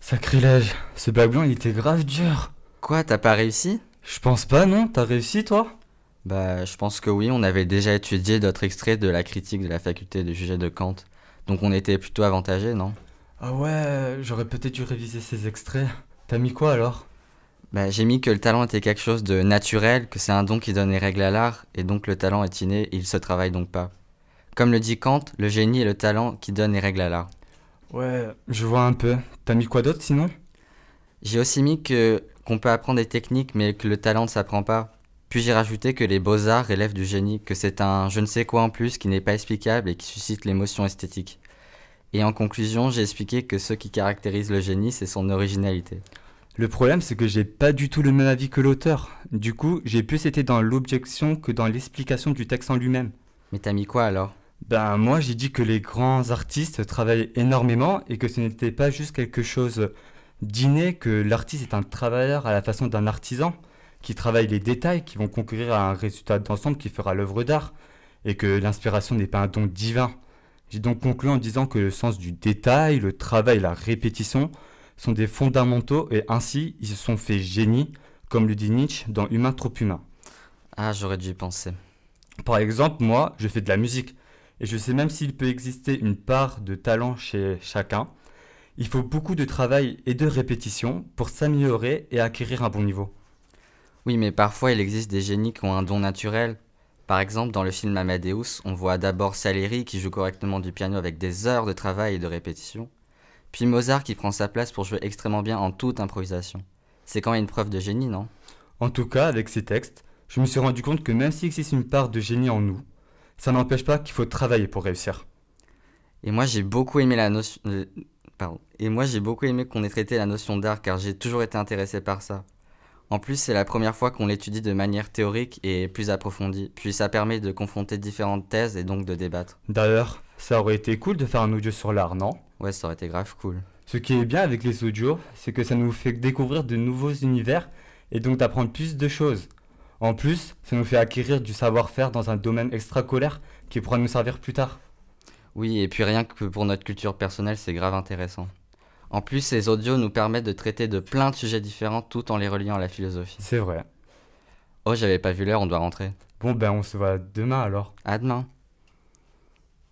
Sacrilège, ce bac blanc il était grave dur. Quoi, t'as pas réussi? Je pense pas, non T'as réussi toi? Bah, je pense que oui, on avait déjà étudié d'autres extraits de la critique de la faculté de juger de Kant. Donc on était plutôt avantagé, non? Ah ouais, j'aurais peut-être dû réviser ces extraits. T'as mis quoi alors? Bah, j'ai mis que le talent était quelque chose de naturel, que c'est un don qui donne les règles à l'art, et donc le talent est inné et il se travaille donc pas. Comme le dit Kant, le génie est le talent qui donne les règles à l'art. Ouais, je vois un peu. T'as mis quoi d'autre sinon? J'ai aussi mis que qu'on peut apprendre des techniques mais que le talent ne s'apprend pas. Puis j'ai rajouté que les beaux-arts relèvent du génie, que c'est un je ne sais quoi en plus qui n'est pas explicable et qui suscite l'émotion esthétique. Et en conclusion, j'ai expliqué que ce qui caractérise le génie, c'est son originalité. Le problème, c'est que j'ai pas du tout le même avis que l'auteur. Du coup, j'ai plus été dans l'objection que dans l'explication du texte en lui-même. Mais t'as mis quoi alors? Ben moi, j'ai dit que les grands artistes travaillent énormément et que ce n'était pas juste quelque chose d'inné, que l'artiste est un travailleur à la façon d'un artisan qui travaille les détails qui vont concourir à un résultat d'ensemble qui fera l'œuvre d'art et que l'inspiration n'est pas un don divin. J'ai donc conclu en disant que le sens du détail, le travail, la répétition sont des fondamentaux et ainsi ils se sont fait génie, comme le dit Nietzsche dans Humain trop humain. Ah, j'aurais dû y penser. Par exemple, moi, je fais de la musique et je sais même s'il peut exister une part de talent chez chacun. Il faut beaucoup de travail et de répétition pour s'améliorer et acquérir un bon niveau. Oui, mais parfois il existe des génies qui ont un don naturel. Par exemple, dans le film Amadeus, on voit d'abord Salieri qui joue correctement du piano avec des heures de travail et de répétition, puis Mozart qui prend sa place pour jouer extrêmement bien en toute improvisation. C'est quand même une preuve de génie, non? En tout cas, avec ces textes, je me suis rendu compte que même s'il existe une part de génie en nous, ça n'empêche pas qu'il faut travailler pour réussir. Et moi j'ai beaucoup aimé la notion... pardon. Et moi j'ai beaucoup aimé qu'on ait traité la notion d'art car j'ai toujours été intéressé par ça. En plus, c'est la première fois qu'on l'étudie de manière théorique et plus approfondie, puis ça permet de confronter différentes thèses et donc de débattre. D'ailleurs, ça aurait été cool de faire un audio sur l'art, non? Ouais, ça aurait été grave cool. Ce qui est bien avec les audios, c'est que ça nous fait découvrir de nouveaux univers et donc d'apprendre plus de choses. En plus, ça nous fait acquérir du savoir-faire dans un domaine extracolaire qui pourra nous servir plus tard. Oui, et puis rien que pour notre culture personnelle, c'est grave intéressant. En plus, ces audios nous permettent de traiter de plein de sujets différents tout en les reliant à la philosophie. C'est vrai. Oh, j'avais pas vu l'heure, on doit rentrer. Bon ben on se voit demain alors. À demain.